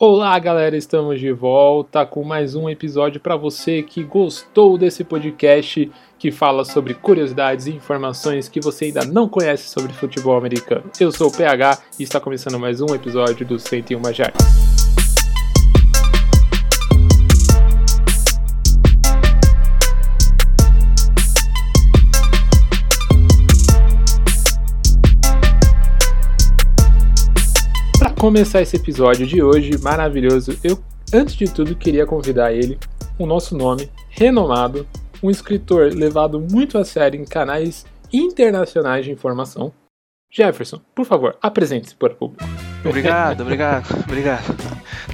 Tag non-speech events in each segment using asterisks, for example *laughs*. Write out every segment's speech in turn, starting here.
Olá, galera, estamos de volta com mais um episódio para você que gostou desse podcast que fala sobre curiosidades e informações que você ainda não conhece sobre futebol americano. Eu sou o PH e está começando mais um episódio do 101 Jardas. Começar esse episódio de hoje maravilhoso, eu, antes de tudo, queria convidar ele, o nosso nome, renomado, um escritor levado muito a sério em canais internacionais de informação. Jefferson, por favor, apresente-se para o público. Obrigado, obrigado, obrigado.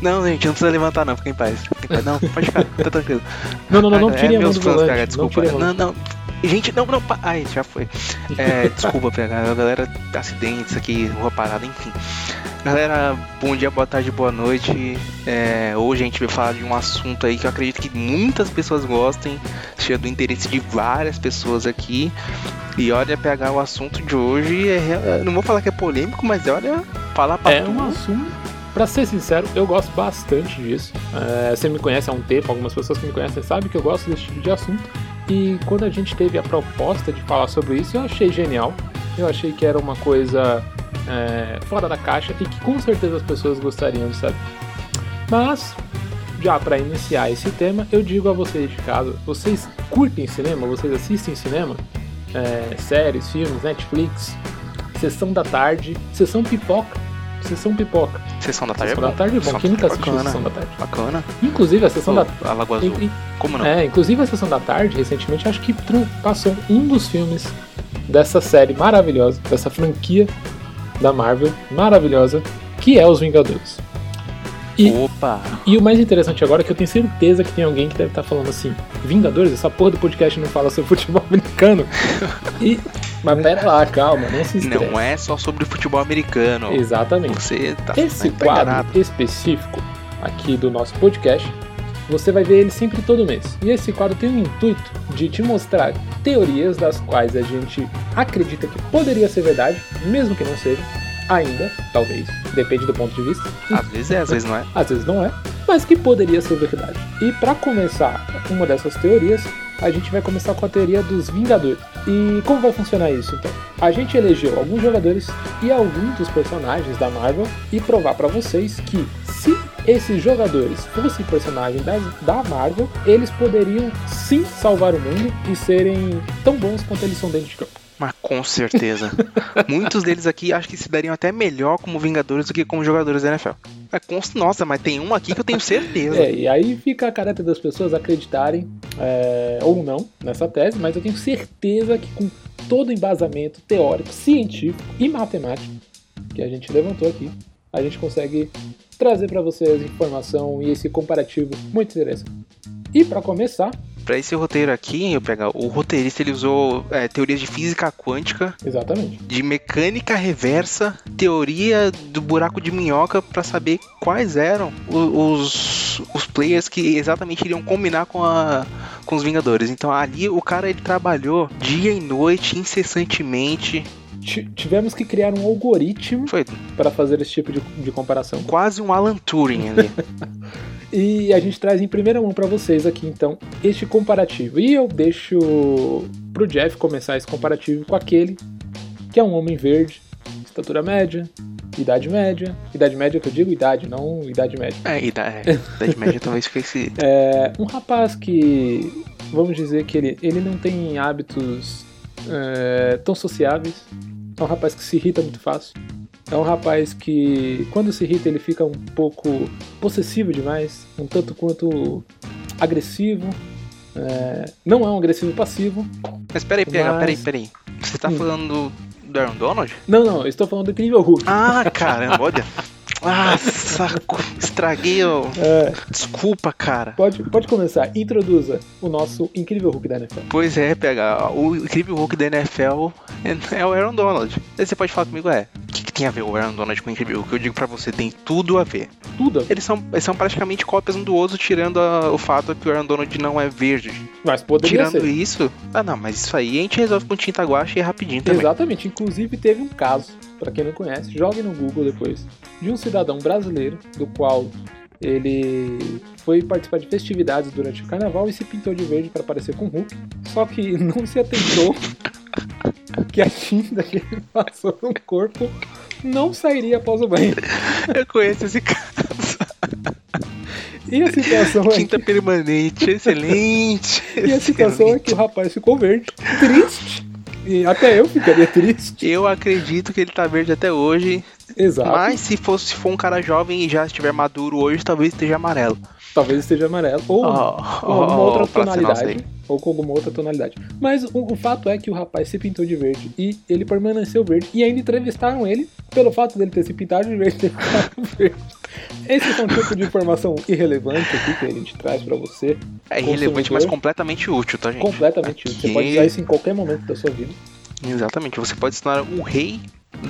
Não, gente, não precisa levantar não, fica em paz. Fica em paz. Não, pode ficar, tá tranquilo. Não, não, não, não tire é, a mão do volante. desculpa. Não, não, não, Gente, não, não, ai, já foi. É, desculpa, PH, a galera, acidentes aqui, rua parada, enfim. Galera, bom dia, boa tarde, boa noite. É, hoje a gente vai falar de um assunto aí que eu acredito que muitas pessoas gostem, cheio do interesse de várias pessoas aqui. E olha, pegar o assunto de hoje, é, não vou falar que é polêmico, mas olha, falar pra É tudo. um assunto, pra ser sincero, eu gosto bastante disso. É, você me conhece há um tempo, algumas pessoas que me conhecem sabem que eu gosto desse tipo de assunto. E quando a gente teve a proposta de falar sobre isso, eu achei genial. Eu achei que era uma coisa é, fora da caixa e que com certeza as pessoas gostariam de saber. Mas, já para iniciar esse tema, eu digo a vocês de casa: vocês curtem cinema? Vocês assistem cinema? É, séries, filmes, Netflix, sessão da tarde, sessão pipoca. Sessão pipoca. Sessão da tarde sessão é bom. da tarde é bom. Quem nunca assistiu Sessão da tarde? Bacana. Inclusive a sessão Pô, da A Lagoa Azul. Como não? É, inclusive a sessão da tarde, recentemente, acho que passou um dos filmes dessa série maravilhosa, dessa franquia da Marvel maravilhosa, que é Os Vingadores. E, Opa! E o mais interessante agora é que eu tenho certeza que tem alguém que deve estar falando assim: Vingadores, essa porra do podcast não fala sobre futebol *laughs* americano. e, mas pera lá, calma, não se estresse. Não é só sobre futebol americano. Exatamente. Você tá Esse tá quadro enganado. específico aqui do nosso podcast você vai ver ele sempre todo mês. E esse quadro tem o intuito de te mostrar teorias das quais a gente acredita que poderia ser verdade, mesmo que não seja, ainda, talvez, depende do ponto de vista. Às vezes é, às vezes não é. Às vezes não é, mas que poderia ser verdade. E para começar uma dessas teorias, a gente vai começar com a teoria dos Vingadores. E como vai funcionar isso então? A gente elegeu alguns jogadores e alguns dos personagens da Marvel e provar para vocês que se esses jogadores fossem personagens da, da Marvel, eles poderiam sim salvar o mundo e serem tão bons quanto eles são dentro de campo. Mas com certeza. *laughs* Muitos deles aqui acho que se dariam até melhor como Vingadores do que como jogadores da NFL. É, com... Nossa, mas tem um aqui que eu tenho certeza. É, e aí fica a caráter das pessoas acreditarem é, ou não nessa tese, mas eu tenho certeza que com todo o embasamento teórico, científico e matemático que a gente levantou aqui, a gente consegue trazer para vocês informação e esse comparativo muito interessante. E para começar, para esse roteiro aqui, eu pegar o roteirista ele usou é, teorias de física quântica, exatamente, de mecânica reversa, teoria do buraco de minhoca para saber quais eram os, os players que exatamente iriam combinar com a com os Vingadores. Então ali o cara ele trabalhou dia e noite incessantemente tivemos que criar um algoritmo para fazer esse tipo de, de comparação. Quase um Alan Turing ali. *laughs* e a gente traz em primeira mão para vocês aqui então este comparativo. E eu deixo pro Jeff começar esse comparativo com aquele que é um homem verde, estatura média, idade média. Idade média que eu digo idade, não idade média. É, idade, é, idade média talvez fique *laughs* É, um rapaz que, vamos dizer que ele, ele não tem hábitos é, tão sociáveis, é um rapaz que se irrita muito fácil. É um rapaz que, quando se irrita, ele fica um pouco possessivo demais, um tanto quanto agressivo. É, não é um agressivo passivo. Mas peraí, peraí, mas... peraí, peraí. Você tá hum. falando do Aaron Donald? Não, não, eu estou falando do Incrível Hulk. Ah, caramba, olha. Ah, saco. Estraguei o. É. Desculpa, cara. Pode, pode começar. Introduza o nosso incrível Hulk da NFL. Pois é, pega. O incrível Hulk da NFL é o Aaron Donald. Aí você pode falar comigo, é. O que tem a ver o Aaron Donald com o incrível Hulk? Eu digo pra você, tem tudo a ver. Tudo. Eles são, eles são praticamente cópias um do outro, tirando a, o fato que o Aaron Donald não é verde. Mas poderia Tirando ser. isso. Ah, não, mas isso aí a gente resolve com tinta guache e é rapidinho também. Exatamente. Inclusive teve um caso para quem não conhece, jogue no Google depois, de um cidadão brasileiro, do qual ele foi participar de festividades durante o carnaval e se pintou de verde para parecer com o Hulk, só que *laughs* não se atentou *laughs* que a tinta que ele passou no corpo não sairia após o banho. *laughs* Eu conheço esse caso. E a situação é Tinta que, permanente, excelente. *laughs* e a situação é que o rapaz ficou verde, triste. E até eu ficaria triste. Eu acredito que ele tá verde até hoje. Exato. Mas se fosse se for um cara jovem e já estiver maduro hoje, talvez esteja amarelo. Talvez esteja amarelo. Ou Oh, com alguma oh, outra tonalidade. Ou com alguma outra tonalidade. Mas o, o fato é que o rapaz se pintou de verde e ele permaneceu verde. E ainda entrevistaram ele pelo fato dele ter se pintado de verde verde. *laughs* Esse é um tipo de informação irrelevante aqui que a gente traz pra você. É irrelevante, mas completamente útil, tá, gente? Completamente útil. Você Aqui- pode usar isso em qualquer momento da sua vida. Exatamente, você pode se tornar o rei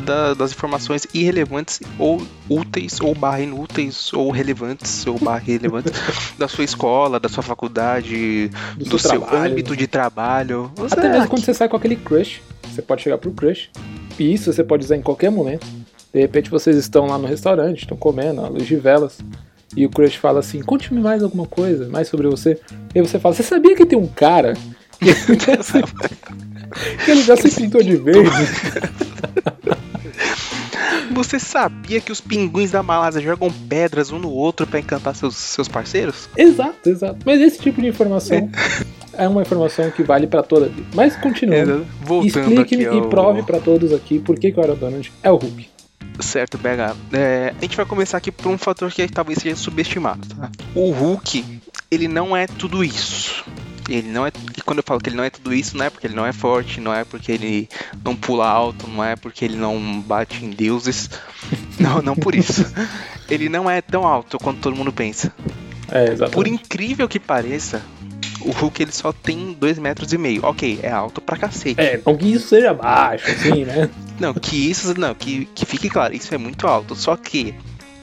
da- das informações irrelevantes ou úteis, ou barra inúteis, ou relevantes, ou barra irrelevantes *laughs* da sua escola, da sua faculdade, Do, do, seu, trabalho. âmbito de trabalho. Você Até mesmo aqui- quando você sai com aquele crush, você pode chegar pro crush. E isso você pode usar em qualquer momento. De repente vocês estão lá no restaurante, estão comendo, à luz de velas. E o crush fala assim: conte-me mais alguma coisa, mais sobre você. E aí você fala: Você sabia que tem um cara que *laughs* *laughs* que ele já se pintou de verde? Você sabia que os pinguins da Malásia jogam pedras um no outro pra encantar seus, seus parceiros? exato, exato. Mas esse tipo de informação é uma informação que vale pra toda a vida. Mas continuando. Voltando aqui Explique-me ao... e prove pra todos aqui por que, que o Aaron Donald é o Hulk. Certo, BH. É, a gente vai começar aqui por um fator que talvez seja subestimado. Tá? O Hulk, ele não é tudo isso. Ele não é. E quando eu falo que ele não é tudo isso, não é porque ele não é forte, não é porque ele não pula alto, não é porque ele não bate em deuses. *laughs* Não, não por isso. Ele não é tão alto quanto todo mundo pensa. É, exatamente. Por incrível que pareça, o Hulk ele só tem 2 metros e meio. Ok, é alto pra cacete. É, não que isso seja baixo, assim, né? *laughs* Não, que isso, não, que, que fique claro, isso é muito alto. Só que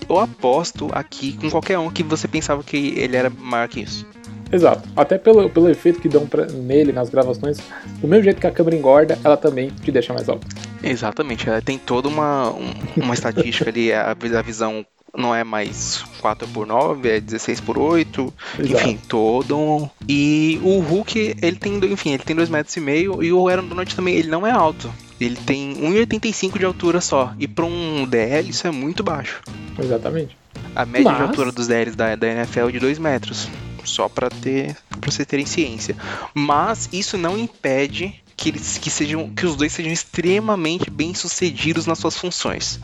eu aposto aqui com qualquer um que você pensava que ele era maior que isso. Exato. Até pelo, pelo efeito que dão pra, nele nas gravações, do mesmo jeito que a câmera engorda, ela também te deixa mais alto. Exatamente, ela tem toda uma, um- uma estatística ali, a, a visão não é mais 4 por 9 é 16 por 8 Exato. enfim, todo. E o Hulk, ele tem, enfim, ele tem 2 metros e meio, e o Aaron Donald também, ele não é alto. Ele tem 1,85 de altura só, e para um DL isso é muito baixo. Exatamente. A média de Mas- altura dos DLs da, da NFL é de 2 metros. Só pra ter. para vocês terem ciência. Mas isso não impede que eles que sejam. que os dois sejam extremamente bem sucedidos nas suas funções.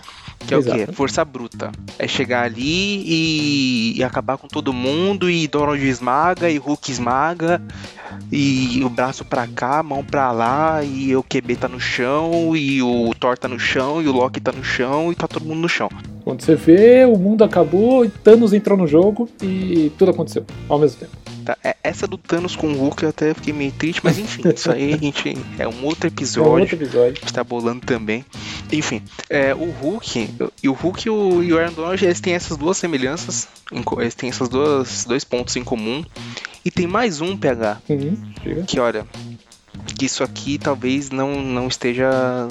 Que é o quê? Força bruta. É chegar ali e, e acabar com todo mundo, e Donald esmaga, e Hulk esmaga, e o braço pra cá, mão pra lá, e o QB tá no chão, e o Thor tá no chão, e o Loki tá no chão, e tá todo mundo no chão. Quando você vê, o mundo acabou, e Thanos entrou no jogo e tudo aconteceu ao mesmo tempo. Tá, é- essa do Thanos com o Hulk eu até fiquei meio triste, mas enfim, isso aí a gente é um outro É um episódio. outro episódio. A gente tá bolando também. Enfim, é, o Hulk, e o Hulk e o, e o Aaron Donald, eles têm essas duas semelhanças, eles têm esses dois, pontos em comum. E tem mais um, PH, Uhum, que olha, que isso aqui talvez não, não esteja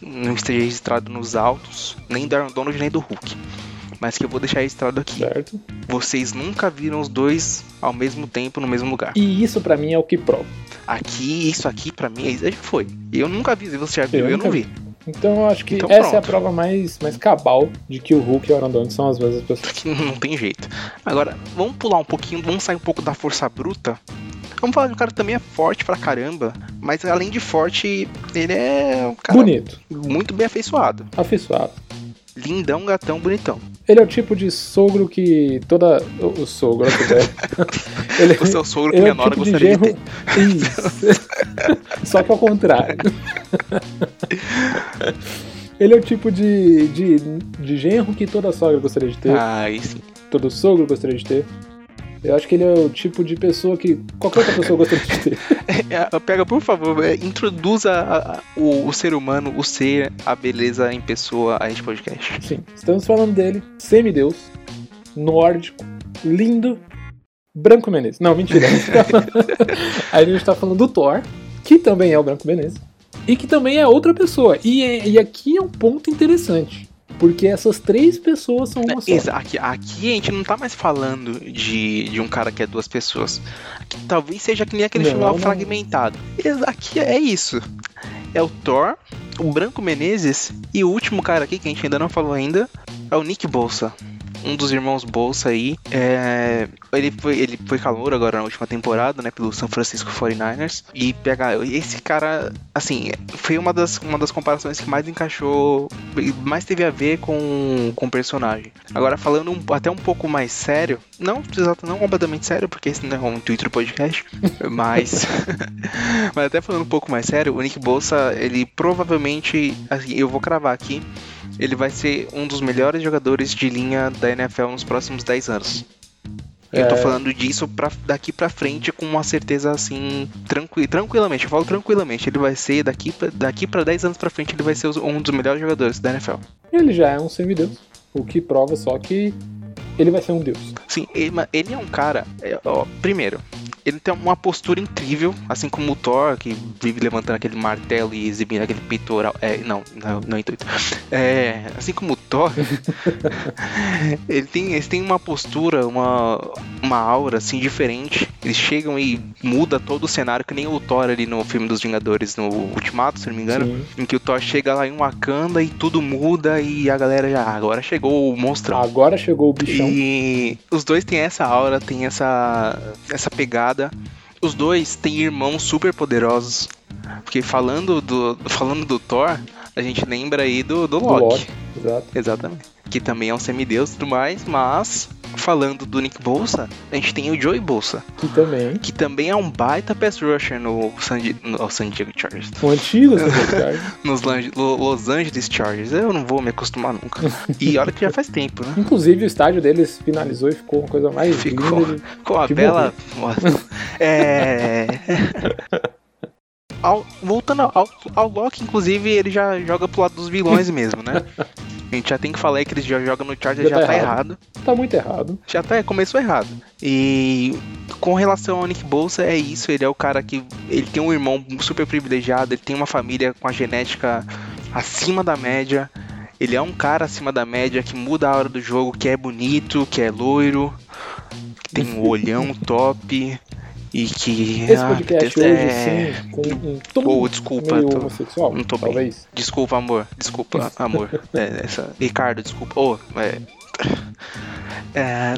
não esteja registrado nos autos, nem do Aaron Donald nem do Hulk. Mas que eu vou deixar registrado aqui. Certo. Vocês nunca viram os dois ao mesmo tempo no mesmo lugar. E isso pra mim é o que prova. Aqui, isso aqui pra mim já foi. Eu nunca vi, você já viu, Eu eu, não vi. Então eu acho que Então, essa é a pronto. prova mais, mais cabal de que o Hulk e o Aaron Donald são as mesmas pessoas. Porque não tem jeito. Agora, vamos pular um pouquinho, vamos sair um pouco da força bruta. Vamos falar que o cara também é forte pra caramba, mas além de forte, ele é um cara Bonito, muito bem afeiçoado. afeiçoado. Lindão, gatão, bonitão. Ele é o tipo de sogro que toda. O, sogro, *laughs* velho. Ele, O seu sogro que é nora tipo de gostaria de genro. ter. Isso. *laughs* Só que ao contrário. Ele é o tipo de, de, de genro que toda sogra gostaria de ter, Ah, sim. todo sogro gostaria de ter. Eu acho que ele é o tipo de pessoa que qualquer outra pessoa gostaria de ter. *laughs* É, Pega, por favor, é, introduza a- a- o, o ser humano, o ser, a beleza em pessoa a este podcast. Sim, estamos falando dele, semideus, nórdico, lindo, Branco Menezes. Não, mentira. a gente tá falando- *laughs* Aí a gente tá falando do Thor, que também é o Branco Menezes. e que também é outra pessoa. E, é, e aqui é um ponto interessante. Porque essas três pessoas são uma só. Aqui, aqui a gente não tá mais falando de, de um cara que é duas pessoas. Aqui, talvez seja que nem aquele Não, final não. fragmentado. Aqui é isso. É o Thor, o Branco Menezes e o último cara aqui que a gente ainda não falou ainda é o Nick Bolsa. Um dos irmãos Bolsa aí. É, ele, foi, ele foi calor agora na última temporada, né? Pelo San Francisco 49ers. E pega. Esse cara, assim, foi uma das, uma das comparações que mais encaixou. Mais teve a ver com, com o personagem. Agora, falando um- até um pouco mais sério. Não, exato, não completamente sério, porque esse não é intuito do podcast. *laughs* mas. *laughs* mas até falando um pouco mais sério, o Nick Bolsa, ele provavelmente. Assim, eu vou cravar aqui ele vai ser um dos melhores jogadores de linha da NFL nos próximos 10 anos. Eu tô É. falando disso pra, daqui pra frente com uma certeza assim, tranqui, tranquilamente. Eu falo tranquilamente. Ele vai ser, daqui pra, daqui pra 10 anos pra frente, ele vai ser um dos melhores jogadores da NFL. Ele já é um semideus. O que prova só que ele vai ser um deus. Sim, ele, ma- ele é um cara. é, ó, primeiro, ele tem uma postura incrível, assim como o Thor, que vive levantando aquele martelo e exibindo aquele peitoral. É, não, não, não é intuito. É, assim como o Thor, *laughs* ele tem, eles têm uma postura, uma, uma aura assim diferente. Eles chegam e muda todo o cenário, que nem o Thor ali no filme dos Vingadores, no Ultimato, se não me engano. Sim. Em que o Thor chega lá em Wakanda e tudo muda e a galera já. "Ah, Agora chegou o monstrão. Agora chegou o bichão. E os dois têm essa aura, tem essa, essa pegada. Os dois têm irmãos super poderosos. Porque falando do, falando do Thor, a gente lembra aí do, do do Loki. Loki. Exato. Exatamente. Que também é um semideus e tudo mais, mas falando do Nick Bolsa, a gente tem o Joey Bolsa, Que também. que também é um baita pass rusher no San, no San Diego Chargers. O antigo San Diego *laughs* Chargers. Nos Los Angeles Chargers. Eu não vou me acostumar nunca. E olha que já faz tempo, né? Inclusive o estádio deles finalizou e ficou uma coisa mais Ficou. linda. de- Com a Que bela. *laughs* É. *laughs* Ao- voltando ao, ao Loki, inclusive, ele já joga pro lado dos vilões mesmo, né? *laughs* A gente já tem que falar que ele já joga no Charger, Já já, tá tá errado. errado. Tá muito errado. Já tá, começou errado. E com relação ao Nick Bolsa, é isso. Ele é o cara que. Ele tem um irmão super privilegiado, ele tem uma família com a genética acima da média. Ele é um cara acima da média que muda a hora do jogo, que é bonito, que é loiro, que tem um *laughs* olhão top e que. Esse ah, podcast é- hoje, sim, com um tom Pô, desculpa, meio tô- homossexual, não tô bem. talvez. Desculpa, amor. Desculpa, *laughs* amor. É, essa... Ricardo, desculpa. Ô, é... *laughs* É,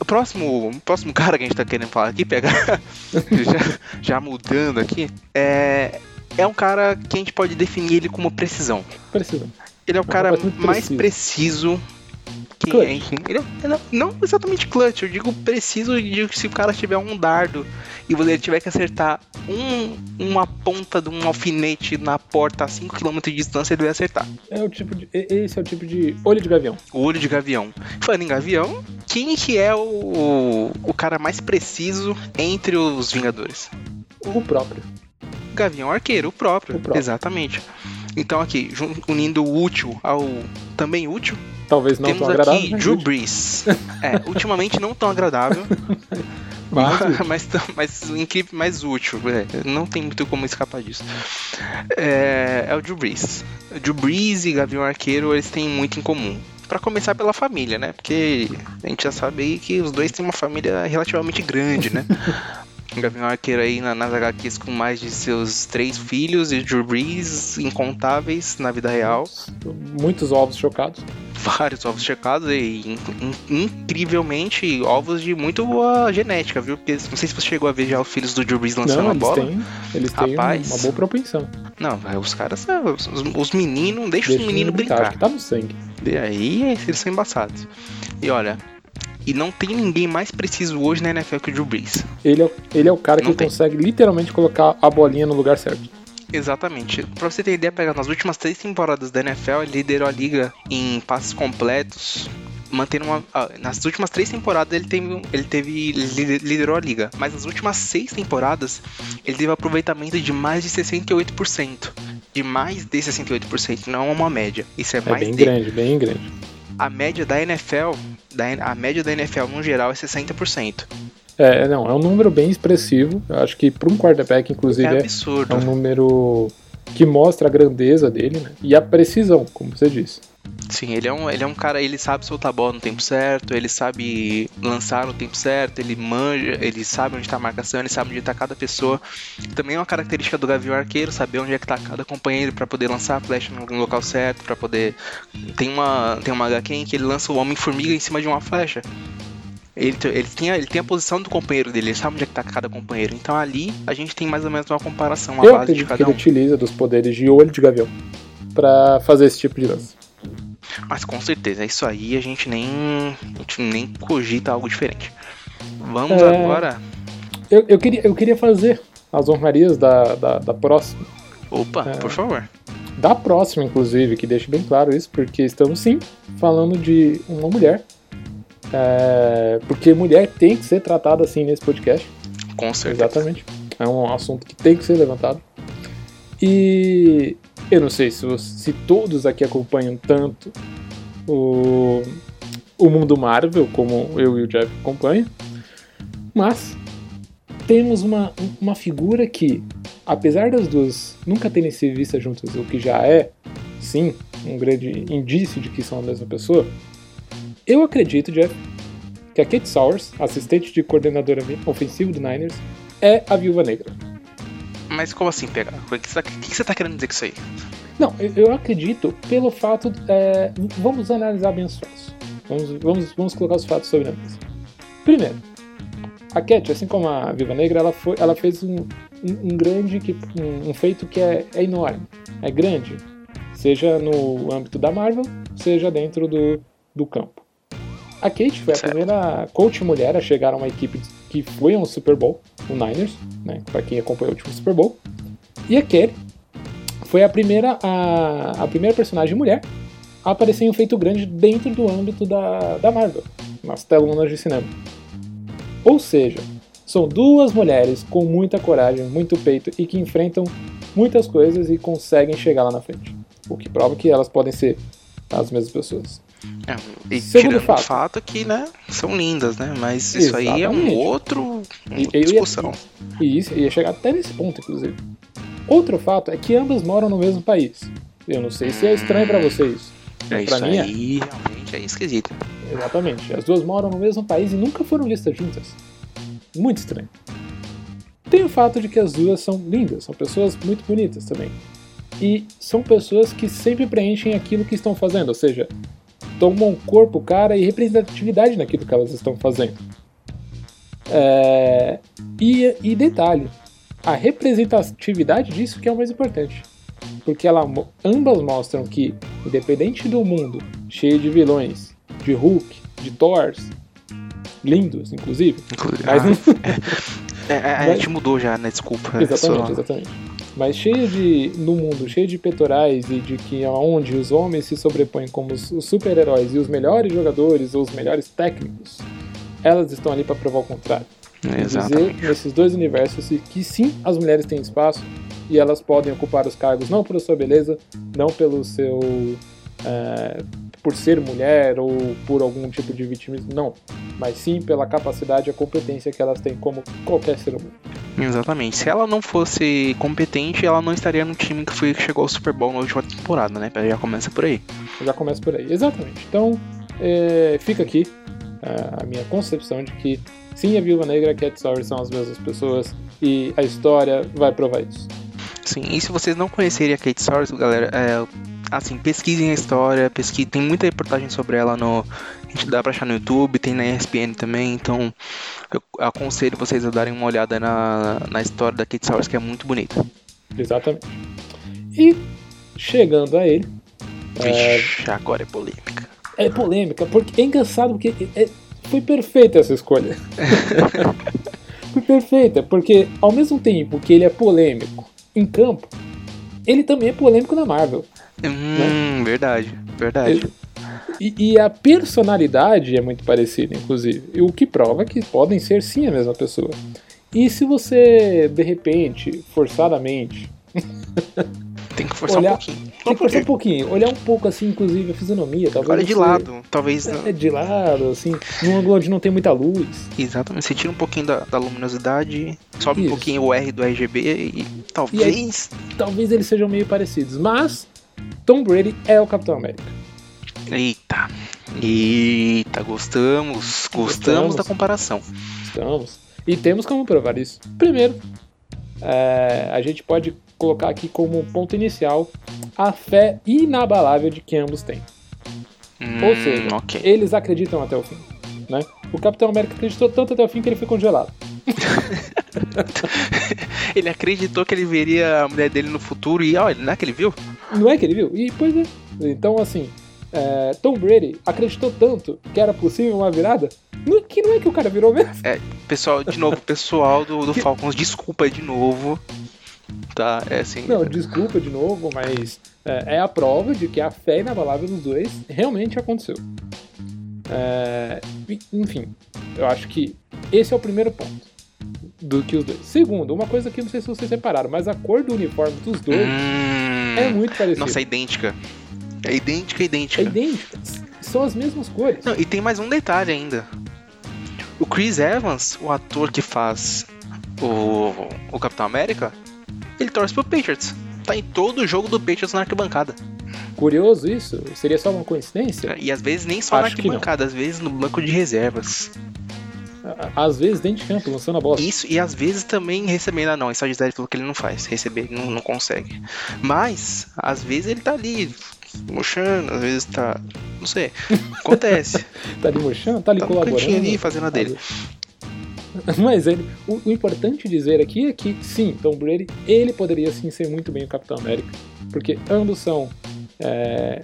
O próximo, o próximo *laughs* cara que a gente tá querendo falar aqui, pegar. já, já mudando aqui. É, é um cara que a gente pode definir ele como precisão. Precisa. Ele é o Um cara mais preciso. Clutch. é, ele é- não, não exatamente clutch, eu digo preciso, digo que se o cara tiver um dardo e você tiver que acertar um, uma ponta de um alfinete na porta a 5km de distância, ele vai acertar. É o tipo de. Esse é o tipo de olho de gavião. O olho de gavião. Falando em gavião, quem que é o, o cara mais preciso entre os Vingadores? O próprio. Gavião Arqueiro, o próprio. O próprio. Exatamente. Então aqui, unindo o útil ao também útil, Talvez não temos tão agradável. aqui Drew. Brees. É, ultimamente não tão agradável, *laughs* *laughs* Mas mas, incrível, mais útil. é, não tem muito como escapar disso. É, é o Drew Brees. O Drew Brees e Gavião Arqueiro, eles têm muito em comum. Pra começar pela família, né? Porque a gente já sabe aí que os dois têm uma família relativamente grande, né? *laughs* Gavião Arqueiro aí na, nas HQs com mais de seus três filhos e Drew Brees incontáveis na vida real. muitos ovos chocados. Vários ovos checados e in- in- incrivelmente ovos de muito boa genética, viu? Porque não sei se você chegou a ver já os filhos do Drew Brees lançando não, a bola. têm, eles têm Rapaz. uma boa propensão. Não, os caras, os, os meninos, deixa, Deixa os meninos brincar, brincar. Tá no sangue. E aí eles são embaçados. E olha, e não tem ninguém mais preciso hoje na NFL que o Drew Brees. Ele é, ele é o cara que Não tem. consegue literalmente colocar a bolinha no lugar certo. Exatamente. Pra você ter ideia, pegar nas últimas três temporadas da NFL, ele liderou a liga em passes completos. Mantendo uma. ah, Nas últimas três temporadas ele teve. Ele teve. ele liderou a liga. Mas nas últimas seis temporadas, ele teve aproveitamento de mais de 68%. De mais de 68%, não é uma média. Isso é, É mais bem de. grande, bem grande. A média da NFL. Da, a média da NFL no geral é 60%. É, não, é um número bem expressivo. Eu acho que para um quarterback, inclusive, É é, absurdo. é um número que mostra a grandeza dele né? e a precisão, como você disse. Sim, ele é, um, ele é um cara, ele sabe soltar a bola no tempo certo, ele sabe lançar no tempo certo, ele manja, ele sabe onde está a marcação, ele sabe onde está cada pessoa. Também é uma característica do Gavião Arqueiro, saber onde é que está cada companheiro para poder lançar a flecha no local certo, para poder. Tem uma, tem uma HQ em que ele lança o Homem-Formiga em cima de uma flecha. Ele, ele, tem a, ele tem a posição do companheiro dele, ele sabe onde é que tá cada companheiro. Então ali a gente tem mais ou menos uma comparação, uma Eu base de cada que ele um. utiliza dos poderes de olho de gavião para fazer esse tipo de lance. Mas com certeza, isso aí a gente nem, a gente nem cogita algo diferente. Vamos É. agora. Eu, eu, queria, eu queria fazer as honrarias da, da, da próxima. Opa, É. por favor. Da próxima, inclusive, que deixe bem claro isso, porque estamos sim falando de uma mulher. É, porque mulher tem que ser tratada assim nesse podcast. Com certeza. Exatamente. É um assunto que tem que ser levantado. E eu não sei se, se todos aqui acompanham tanto o, o mundo Marvel como eu e o Jeff acompanham, mas temos uma, uma figura que, apesar das duas nunca terem sido vistas juntas, o que já é, sim, um grande indício de que são a mesma pessoa, eu acredito, Jeff, que a Kate Sowers, assistente de coordenadora ofensivo do Niners, é a Viúva Negra. Mas como assim, pegar? O que você tá, que você tá querendo dizer com isso aí? Não, eu, acredito pelo fato. é, vamos analisar bem os fatos. Vamos, vamos, vamos colocar os fatos sobre a mesa. Primeiro, a Cat, assim como a Viva Negra, ela, foi, ela fez um, um, um grande um, um feito que é, é enorme, é grande, seja no âmbito da Marvel, seja dentro do, do campo. A Kate foi a Certo. primeira coach mulher a chegar a uma equipe que foi um Super Bowl, o Niners, né, para quem acompanhou o último Super Bowl. E a Kelly foi a primeira, a, a primeira personagem mulher a aparecer em um feito grande dentro do âmbito da, da Marvel, nas telonas de cinema. Ou seja, são duas mulheres com muita coragem, muito peito e que enfrentam muitas coisas e conseguem chegar lá na frente. O que prova que elas podem ser as mesmas pessoas. É, e Segundo tirando fato. o fato que, né, são lindas, né? Mas isso aí é um Exatamente. outro. E- ia- discussão. E isso ia chegar até nesse ponto, inclusive. Outro fato é que ambas moram no mesmo país. Eu não sei se é estranho pra vocês. É pra isso mim é. aí, realmente é esquisito. Exatamente. As duas moram no mesmo país e nunca foram listas juntas. Muito estranho. Tem o fato de que as duas são lindas, são pessoas muito bonitas também. E são pessoas que sempre preenchem aquilo que estão fazendo, ou seja, tomam corpo, cara e representatividade naquilo que elas estão fazendo. É, E, e detalhe, a representatividade disso que é o mais importante. Porque ela, ambas mostram que, independente do mundo cheio de vilões, de Hulk, de Thors, lindos, inclusive, Inclusive. mas Ah, não- é, *laughs* é, a mas- gente mudou já, né? Desculpa. Exatamente, só- exatamente. Mas cheio de. no mundo, cheio de peitorais e de que onde os homens se sobrepõem como os, os super-heróis e os melhores jogadores ou os melhores técnicos, elas estão ali para provar o contrário. E dizer nesses dois universos que sim, as mulheres têm espaço e elas podem ocupar os cargos não pela sua beleza, não pelo seu. é, por ser mulher ou por algum tipo de vitimismo, não. Mas sim pela capacidade e a competência que elas têm como qualquer ser humano. Exatamente. Se ela não fosse competente, ela não estaria no time que foi que chegou ao Super Bowl na última temporada, né? Já começa por aí. Já começa por aí. Exatamente. Então, é, fica aqui é, a minha concepção de que sim, a Viúva Negra e a Cat Sawyer são as mesmas pessoas e a história vai provar isso. Sim, e se vocês não conhecerem a Kate Soares, galera, é, assim, pesquisem a história, pesqui... tem muita reportagem sobre ela no. A gente dá pra achar no YouTube, tem na ESPN também, então eu aconselho vocês a darem uma olhada na, na história da Kate Soares, que é muito bonita. Exatamente. E chegando a ele, é, Vixe, agora é polêmica. é polêmica, porque é engraçado, porque é- foi perfeita essa escolha. *laughs* foi perfeita, porque ao mesmo tempo que ele é polêmico em campo, ele também é polêmico na Marvel. Hum, verdade, verdade. E, e a personalidade é muito parecida, inclusive. O que prova que podem ser sim a mesma pessoa. E se você, de repente, forçadamente, *laughs* Tem que forçar olhar, um pouquinho. Tem que forçar um pouquinho. Olhar um pouco assim, inclusive, a fisionomia. Talvez Olha de lado, talvez. É, é de lado, assim, num ângulo onde não tem muita luz. Exatamente, você tira um pouquinho da, da luminosidade, sobe um Isso. pouquinho o R do RGB e talvez. Talvez eles sejam meio parecidos, mas Tom Brady é o Capitão América. Eita. Eita, gostamos. Gostamos, Gostamos. da comparação. Estamos. E temos como provar isso. Primeiro, é, a gente pode colocar aqui como ponto inicial a fé inabalável de que ambos têm. Ou Hum, seja, ok. eles acreditam até o fim. Né? O Capitão América acreditou tanto até o fim que ele foi congelado. *laughs* Ele acreditou que ele veria a mulher dele no futuro e olha, não é que ele viu? Não é que ele viu? E pois é. Então, assim, é, Tom Brady acreditou tanto que era possível uma virada no- que não é que o cara virou mesmo. Pessoal, de novo, pessoal do, do *laughs* Falcons, desculpa de novo. Tá, é assim. Não, desculpa de novo, mas é, é a prova de que a fé inabalável dos dois realmente aconteceu. É, enfim, eu acho que esse é o primeiro ponto do que os dois. Segundo, uma coisa que eu não sei se vocês repararam, mas a cor do uniforme dos dois Hum, é muito parecida. Nossa, é idêntica. É idêntica, idêntica. é idêntica. São as mesmas cores. Não, e tem mais um detalhe ainda. O Chris Evans, o ator que faz o, o Capitão América, ele torce pro Patriots. Tá em todo o jogo do Patriots na arquibancada. Curioso isso? Seria só uma coincidência? E às vezes nem só na Acho não. arquibancada, às vezes no banco de reservas. Às vezes dentro de campo, lançando a bola. Isso, e às vezes também recebendo. Ah, não, isso a Gisele falou que ele não faz. Receber, não, não consegue. Mas, às vezes ele tá ali, murchando, às vezes tá. Não sei. Acontece. *laughs* Tá ali murchando, tá ali tá colaborando. ali fazendo a dele. *laughs* Mas ele, o, o importante dizer aqui é que, sim, Tom Brady, ele poderia sim ser muito bem o Capitão América, porque ambos são é,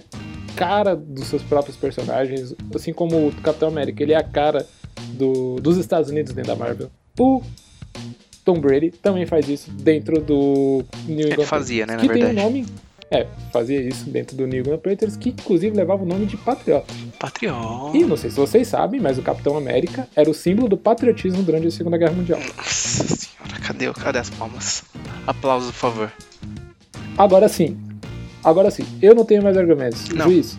cara dos seus próprios personagens, assim como o Capitão América, ele é a cara do- dos Estados Unidos dentro da Marvel. O Tom Brady também faz isso dentro do New England Ele fazia, né, na que tem verdade. um nome... É, fazia isso dentro do New England Patriots, que inclusive levava o nome de Patriota. Patriota. E não sei se vocês sabem, mas o Capitão América era o símbolo do patriotismo durante a Segunda Guerra Mundial. Nossa senhora, cadê, cadê as palmas? Aplausos, por favor. Agora sim. Agora sim. Eu não tenho mais argumentos. Não. Juiz.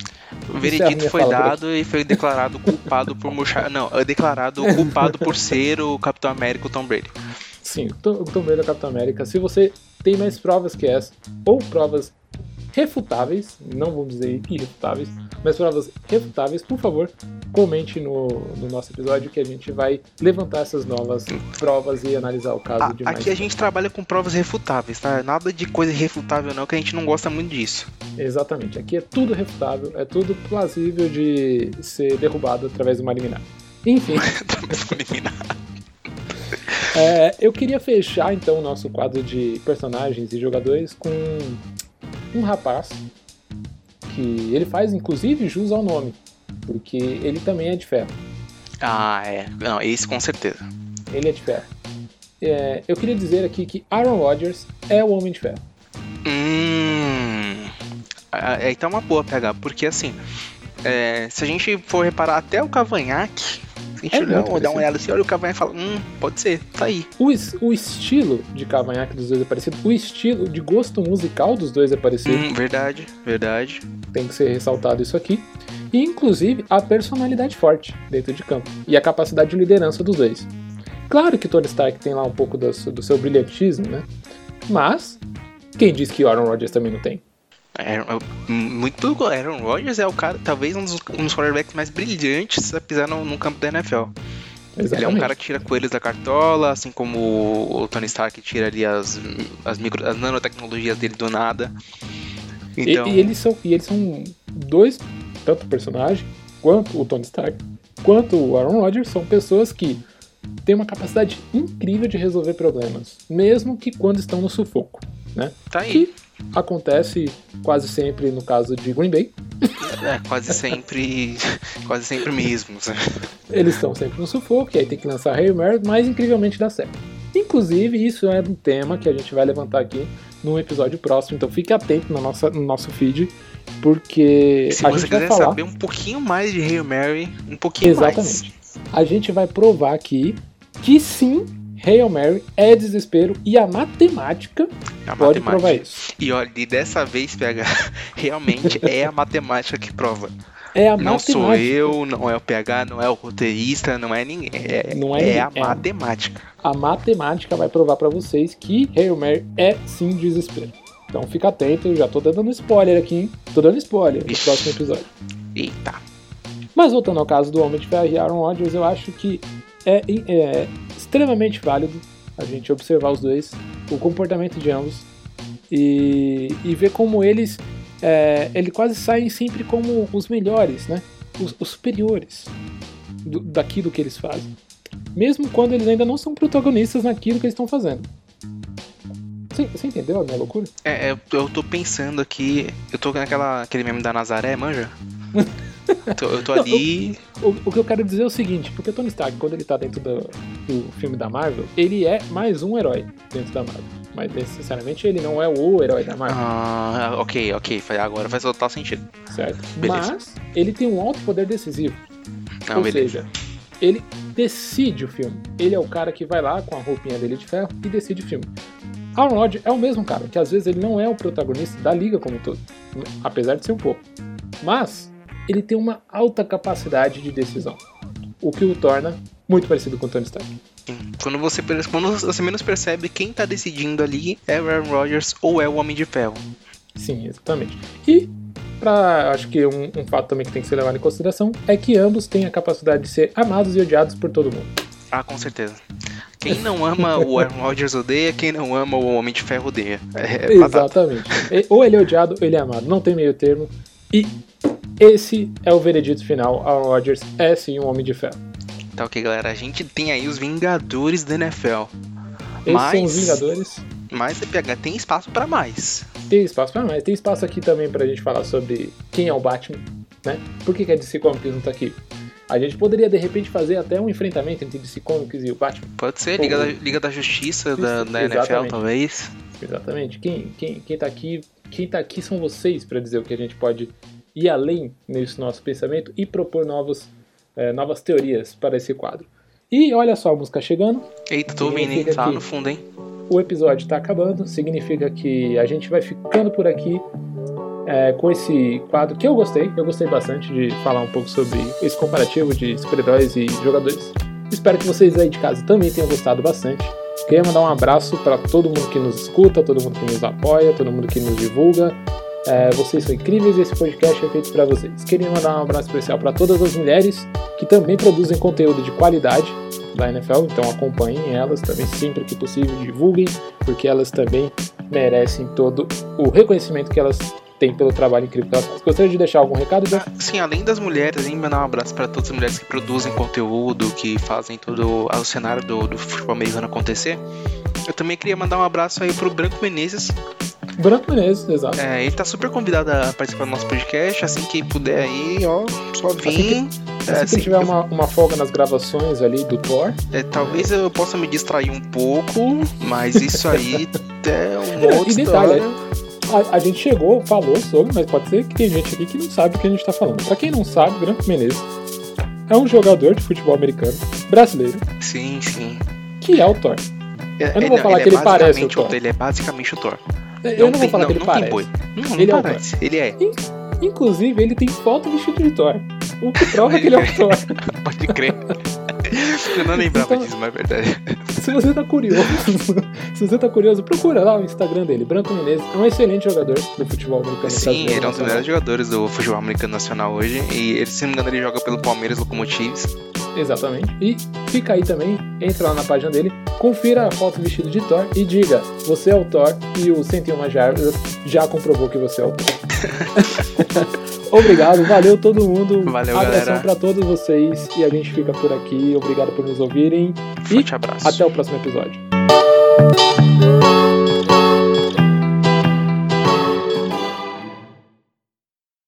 O Encerra veredito foi dado e foi declarado culpado por murchar. Não, é declarado culpado por ser o Capitão América, o Tom Brady. Sim, o Tom Brady é o Capitão América. Se você tem mais provas que essa, ou provas refutáveis, não vamos dizer irrefutáveis, mas provas refutáveis, por favor, comente no, no nosso episódio que a gente vai levantar essas novas provas e analisar o caso A- de mais. aqui a gente trabalha com provas refutáveis, tá? Nada de coisa irrefutável não, que a gente não gosta muito disso. Exatamente. Aqui é tudo refutável, é tudo plausível de ser derrubado através de uma liminar. Enfim. *laughs* Através do eliminar. É, eu queria fechar então o nosso quadro de personagens e jogadores com um rapaz que ele faz inclusive jus ao nome, porque ele também é de ferro. ah, é. Não, esse com certeza. Ele é de ferro. É, eu queria dizer aqui que Aaron Rodgers é o Homem de Ferro. Hum. Ah, Aí tá uma boa pegar, porque assim, é, se a gente for reparar até o cavanhaque, se a gente É olhar, muito dar parecido. uma olhada assim, olha o cavanhaque e fala, hum, pode ser, tá aí. O, es- o estilo de cavanhaque dos dois é parecido, o estilo de gosto musical dos dois é parecido. Hum, verdade, verdade. tem que ser ressaltado isso aqui. E inclusive a personalidade forte dentro de campo e a capacidade de liderança dos dois. Claro que Tony Stark tem lá um pouco do, seu- do seu brilhantismo, né? Mas quem diz que Aaron Rodgers também não tem? Aaron- é, muito pelo Aaron Rodgers é o cara, talvez um dos, um dos quarterbacks mais brilhantes a pisar no, no campo da NFL. Ele é um cara que tira coelhos da cartola, assim como o, Tony Stark tira ali as, as, micro, as nanotecnologias dele do nada. E- Então, E, eles são, e eles são dois, tanto o personagem quanto o Tony Stark, quanto o Aaron Rodgers, são pessoas que têm uma capacidade incrível de resolver problemas, mesmo que quando estão no sufoco, né? tá aí. Que acontece quase sempre no caso de Green Bay, É, quase sempre. *laughs* quase sempre mesmo. Eles estão sempre no sufoco, e aí tem que lançar Hail Mary, mas incrivelmente dá certo. Inclusive, isso é um tema que a gente vai levantar aqui num episódio próximo, então fique atento na nossa, no nosso feed, porque Se a você gente vai quiser falar. saber um pouquinho mais de Hail Mary, um pouquinho mais. Exatamente. A gente vai provar aqui que sim, Hail Mary é desespero e a matemática A pode matemática. provar isso. E olha, e dessa vez, PH, *laughs* realmente é a matemática que prova. É a Não matemática. sou eu, não é o PH, não é o roteirista, não é ninguém. É, Não é é ninguém, a é. matemática. A matemática vai provar pra vocês que Hail Mary é sim desespero. Então fica atento, eu já tô dando spoiler aqui, hein? Tô dando spoiler no Ixi. próximo episódio. Eita. Mas voltando ao caso do Homem de Ferro e Aaron Rodgers, eu acho que é, é extremamente válido a gente observar os dois, o comportamento de ambos e, e ver como eles, é, eles quase saem sempre como os melhores, né? Os, os superiores do- daquilo que eles fazem. Mesmo quando eles ainda não são protagonistas naquilo que eles estão fazendo. Você, você entendeu a minha loucura? É, é, eu tô pensando aqui. Eu tô naquela aquele meme da Nazaré, manja? *laughs* Eu tô, tô Não, ali. O, o que eu quero dizer é o seguinte, porque o Tony Stark, quando ele tá dentro do, do filme da Marvel, ele é mais um herói dentro da Marvel. Mas necessariamente ele não é o herói da Marvel, Ah, ok, ok. Agora faz total sentido. certo? beleza. Mas ele tem um alto poder decisivo. Não, Ou beleza. seja, ele decide o filme. Ele é o cara que vai lá com a roupinha dele de ferro e decide o filme. Aaron Rodgers é o mesmo cara, que às vezes ele não é o protagonista da liga como um todo, apesar de ser um pouco. Mas ele tem uma alta capacidade de decisão, o que o torna muito parecido com o Tony Stark. Quando você, quando você menos percebe, quem tá decidindo ali é o Aaron Rodgers ou é o Homem de Ferro. Sim, exatamente. E pra, acho que um, um fato também que tem que ser levado em consideração é que ambos têm a capacidade de ser amados e odiados por todo mundo. Ah, com certeza. Quem não ama o Aaron Rodgers odeia, quem não ama o Homem de Ferro odeia. É, é. Exatamente. Ou ele é odiado ou ele é amado. Não tem meio termo. E esse é o veredito final. Aaron Rodgers é sim um homem de ferro. Tá ok, galera. A gente tem aí os Vingadores da NFL. Esses Mas- são os Vingadores. Mas CPH tem espaço pra mais. Tem espaço para mais. Tem espaço aqui também pra gente falar sobre quem é o Batman, né? Por que, que a DC Comics não tá aqui? A gente poderia, de repente, fazer até um enfrentamento entre DC Comics e o Batman. Pode ser, Liga, da, Liga da Justiça da, da NFL, talvez. Exatamente. Quem, quem, quem tá aqui, quem tá aqui são vocês para dizer o que a gente pode ir além nesse nosso pensamento e propor novos, eh, novas teorias para esse quadro. E olha só a música chegando, Eita, tô ouvindo, hein? Tá no fundo, hein? o episódio está acabando, significa que a gente vai ficando por aqui eh, com esse quadro que eu gostei, eu gostei bastante de falar um pouco sobre esse comparativo de super-heróis e jogadores. Espero que vocês aí de casa também tenham gostado bastante. Queria mandar um abraço para todo mundo que nos escuta, todo mundo que nos apoia, todo mundo que nos divulga. É, vocês são incríveis e esse podcast é feito para vocês. Queria mandar um abraço especial para todas as mulheres que também produzem conteúdo de qualidade da NFL, então acompanhem elas também sempre que possível, divulguem, porque elas também merecem todo o reconhecimento que elas têm pelo trabalho incrível que elas fazem. Gostaria de deixar algum recado? Ah, sim, além das mulheres, hein, mandar um abraço pra todas as mulheres que produzem conteúdo, que fazem todo o cenário do, do futebol americano acontecer. Eu também queria mandar um abraço aí pro Branco Menezes. Branco Menezes, exato. É, ele tá super convidado a participar do nosso podcast. Assim que puder aí, ó, só vir. Assim É, Assim assim, que tiver eu- uma, uma folga nas gravações ali do Thor, é, talvez eu possa me distrair um pouco, mas isso aí *laughs* é uma outra E detalhe. A, a gente chegou, falou sobre, mas pode ser que tem gente aqui que não sabe o que a gente tá falando. Pra quem não sabe, Branco Menezes é um jogador de futebol americano brasileiro Sim, sim. que é o Thor. É, Eu não vou falar é que ele parece o Thor. Ele é basicamente o Thor. Eu não, vou tem, falar que ele não parece. Tem boi. Não, não Ele é o parece. Ele é. Inclusive, ele tem foto vestido de Thor. O que *laughs* prova que ele é o Thor. *laughs* Pode crer. Eu não lembrava Então- disso, mas é verdade. Se você tá curioso, *laughs* se você tá curioso, procura lá o Instagram dele. Branco Menezes é um excelente jogador do futebol americano. Sim, ele é um dos melhores jogadores do futebol americano nacional hoje. E ele, se não me engano, ele joga pelo Palmeiras Locomotives. Exatamente. E fica aí também, entra lá na página dele, confira a foto vestido de Thor e diga: você é o Thor e o 101 Jarvis já comprovou que você é o Thor. *laughs* Obrigado, valeu todo mundo. Valeu, Abração galera. pra todos vocês e a gente fica por aqui. Obrigado por nos ouvirem e Forte abraço. até o próximo episódio.